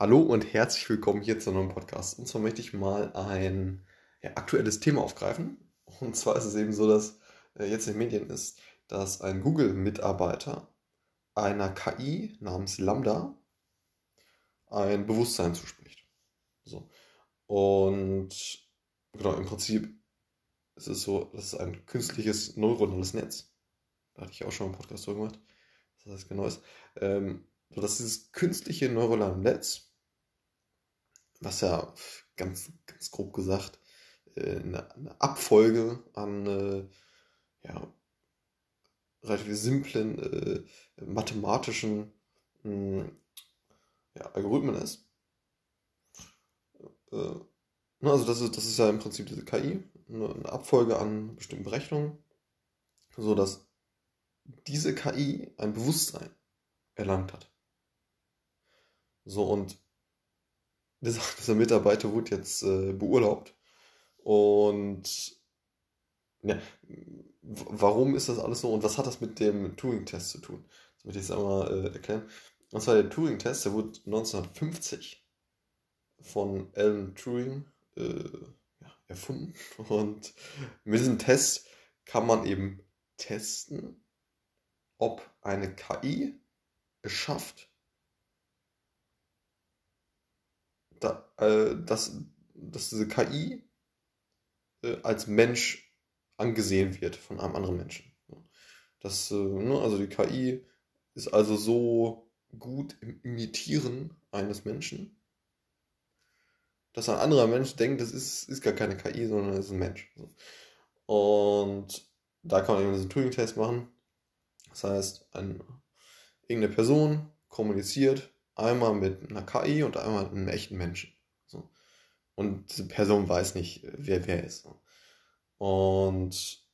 Hallo und herzlich willkommen hier zu einem neuen Podcast. Und zwar möchte ich mal ein ja, aktuelles Thema aufgreifen. Und zwar ist es eben so, dass äh, jetzt in den Medien ist, dass ein Google-Mitarbeiter einer KI namens Lambda ein Bewusstsein zuspricht. So. Und genau, im Prinzip ist es so, das ist ein künstliches neuronales Netz. Da hatte ich auch schon einen Podcast drüber gemacht. Was das genau ist. Ähm, so dass dieses künstliche neuronale Netz, was ja ganz, ganz grob gesagt äh, eine, eine Abfolge an äh, ja, relativ simplen äh, mathematischen mh, hm, ja, Algorithmen ist. Äh, also das ist, das ist ja im Prinzip diese KI, eine Abfolge an bestimmten Berechnungen, so dass diese KI ein Bewusstsein erlangt hat. So, und dieser, Mitarbeiter wurde jetzt äh, beurlaubt. Und ja, warum ist das alles so und was hat das mit dem Turing-Test zu tun? Das möchte ich jetzt einmal äh, erklären. Und zwar der Turing-Test, der wurde 1950 von Alan Turing äh, ja, erfunden. Und mit diesem Test kann man eben testen, ob eine KI es schafft, da, äh, dass, dass diese KI äh, als Mensch angesehen wird von einem anderen Menschen. Das, äh, ne, also die KI ist also so gut im Imitieren eines Menschen, dass ein anderer Mensch denkt, das ist, ist gar keine KI, sondern das ist ein Mensch. Und da kann man eben diesen Turing-Test machen. Das heißt, ein, irgendeine Person kommuniziert einmal mit einer KI und einmal mit einem echten Menschen. So. Und diese Person weiß nicht, wer wer ist. Und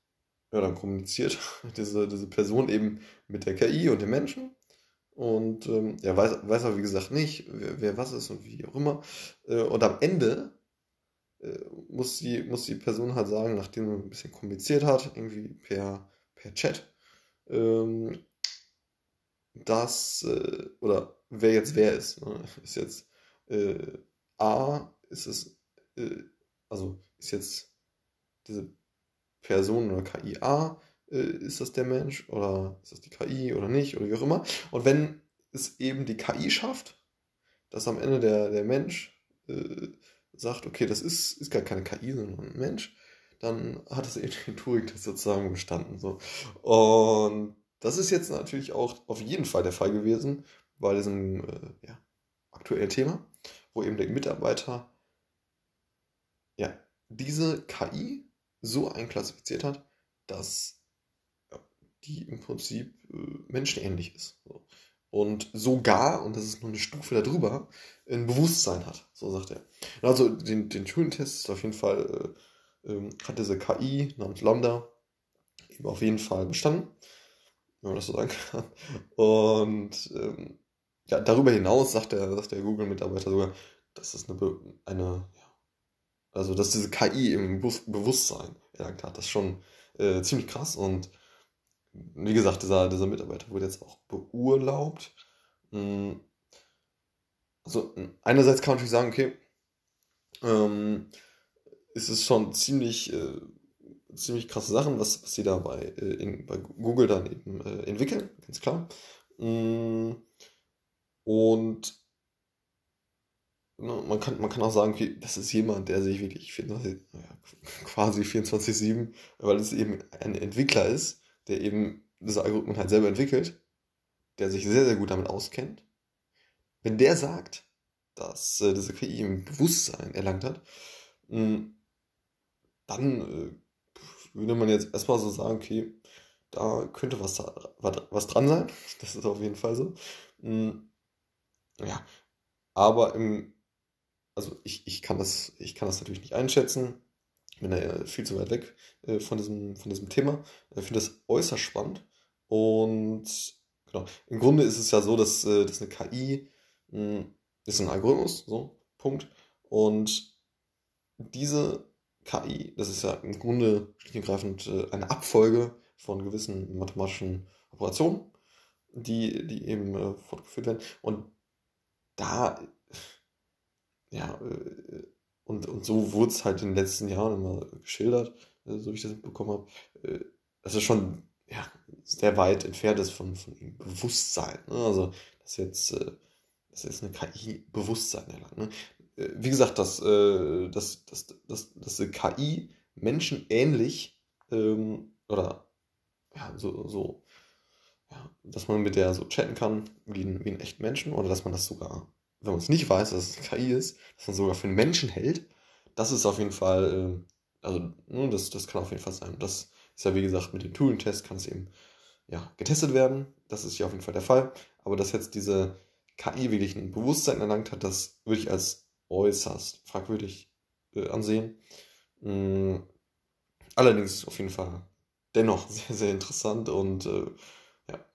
ja, dann kommuniziert diese, diese Person eben mit der KI und dem Menschen. Und ähm, ja, weiß, weiß aber wie gesagt nicht, wer, wer, was ist und wie auch immer. Äh, und am Ende äh, muss, die, muss die Person halt sagen, nachdem man ein bisschen kommuniziert hat, irgendwie per, per Chat, ähm, dass, äh, oder wer jetzt wer ist. Ne? Ist jetzt äh, A, ist es, äh, also ist jetzt diese Person oder KI A, äh, ist das der Mensch oder ist das die KI oder nicht oder wie auch immer. Und wenn es eben die KI schafft, dass am Ende der, der Mensch äh, sagt, okay, das ist, ist gar keine KI, sondern ein Mensch, dann hat es eben den Turing-Test sozusagen bestanden. So. Und das ist jetzt natürlich auch auf jeden Fall der Fall gewesen bei diesem äh, ja, aktuellen Thema, wo eben der Mitarbeiter ja, diese KI so einklassifiziert hat, dass die im Prinzip äh, menschenähnlich ist. So. Und sogar, und das ist nur eine Stufe darüber, ein Bewusstsein hat, so sagt er. Also den, den Turing-Test auf jeden Fall, äh, äh, hat diese KI namens Lambda eben auf jeden Fall bestanden wenn man das so sagen kann. Und ähm, ja, darüber hinaus sagt der, sagt der Google-Mitarbeiter sogar, dass es eine, eine ja, also dass diese KI im Bewusstsein erlangt hat. Das ist schon äh, ziemlich krass. Und wie gesagt, dieser, dieser Mitarbeiter wurde jetzt auch beurlaubt. Hm, also einerseits kann man natürlich sagen, okay, ähm, ist es schon ziemlich äh, ziemlich krasse Sachen, was, was sie da bei, äh, in, bei Google dann eben äh, entwickeln, ganz klar. Mm, und ne, man, kann, man kann auch sagen, okay, das ist jemand, der sich wirklich 24, ja, quasi 24-7, weil es eben ein Entwickler ist, der eben diese Algorithmen halt selber entwickelt, der sich sehr, sehr gut damit auskennt. Wenn der sagt, dass äh, diese KI im Bewusstsein erlangt hat, mh, mm, dann äh, würde man jetzt erstmal so sagen, okay, da könnte was, was dran sein. Das ist auf jeden Fall so. Hm, ja, aber im, also ich, ich, kann das, ich kann das natürlich nicht einschätzen. Ich bin da ja viel zu weit weg äh, von, diesem, von diesem Thema. Ich finde das äußerst spannend. Und genau, im Grunde ist es ja so, dass, äh, dass eine KI hm, ist ein Algorithmus, so, Punkt. Und diese KI, das ist ja im Grunde schlicht und ergreifend äh, eine Abfolge von gewissen mathematischen Operationen, die, die eben fortgeführt werden. Und da ja, äh, und, und so wurde es halt in den letzten Jahren immer geschildert, äh, so wie ich das mitbekommen habe, äh, dass es schon ja, sehr weit entfernt ist von, von dem Bewusstsein. Ne? Also, dass jetzt, dass jetzt eine KI Bewusstsein erlangt. Ne? Wie gesagt, dass, dass, dass, dass, dass eine KI menschenähnlich ähm, oder ja, so, so ja, dass man mit der so chatten kann, wie ein, wie ein echten Menschen, oder dass man das sogar, wenn man es nicht weiß, dass es KI ist, dass man sogar für einen Menschen hält, das ist auf jeden Fall, äh, also, ne, das, das kann auf jeden Fall sein. Das ist ja, wie gesagt, mit dem Turing-Test kann es eben ja, getestet werden. Das ist ja auf jeden Fall der Fall. Aber dass jetzt diese KI wirklich ein Bewusstsein erlangt hat, das würde ich als äußerst fragwürdig äh, ansehen. Mhm. Allerdings auf jeden Fall dennoch sehr, sehr interessant und äh,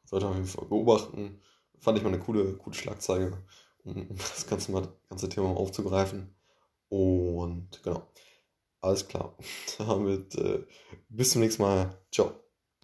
sollte man auf jeden Fall beobachten. Fand ich mal eine coole, coole Schlagzeile, um das ganze, mal, ganze Thema aufzugreifen. Und genau, alles klar. Damit äh, bis zum nächsten Mal. Ciao.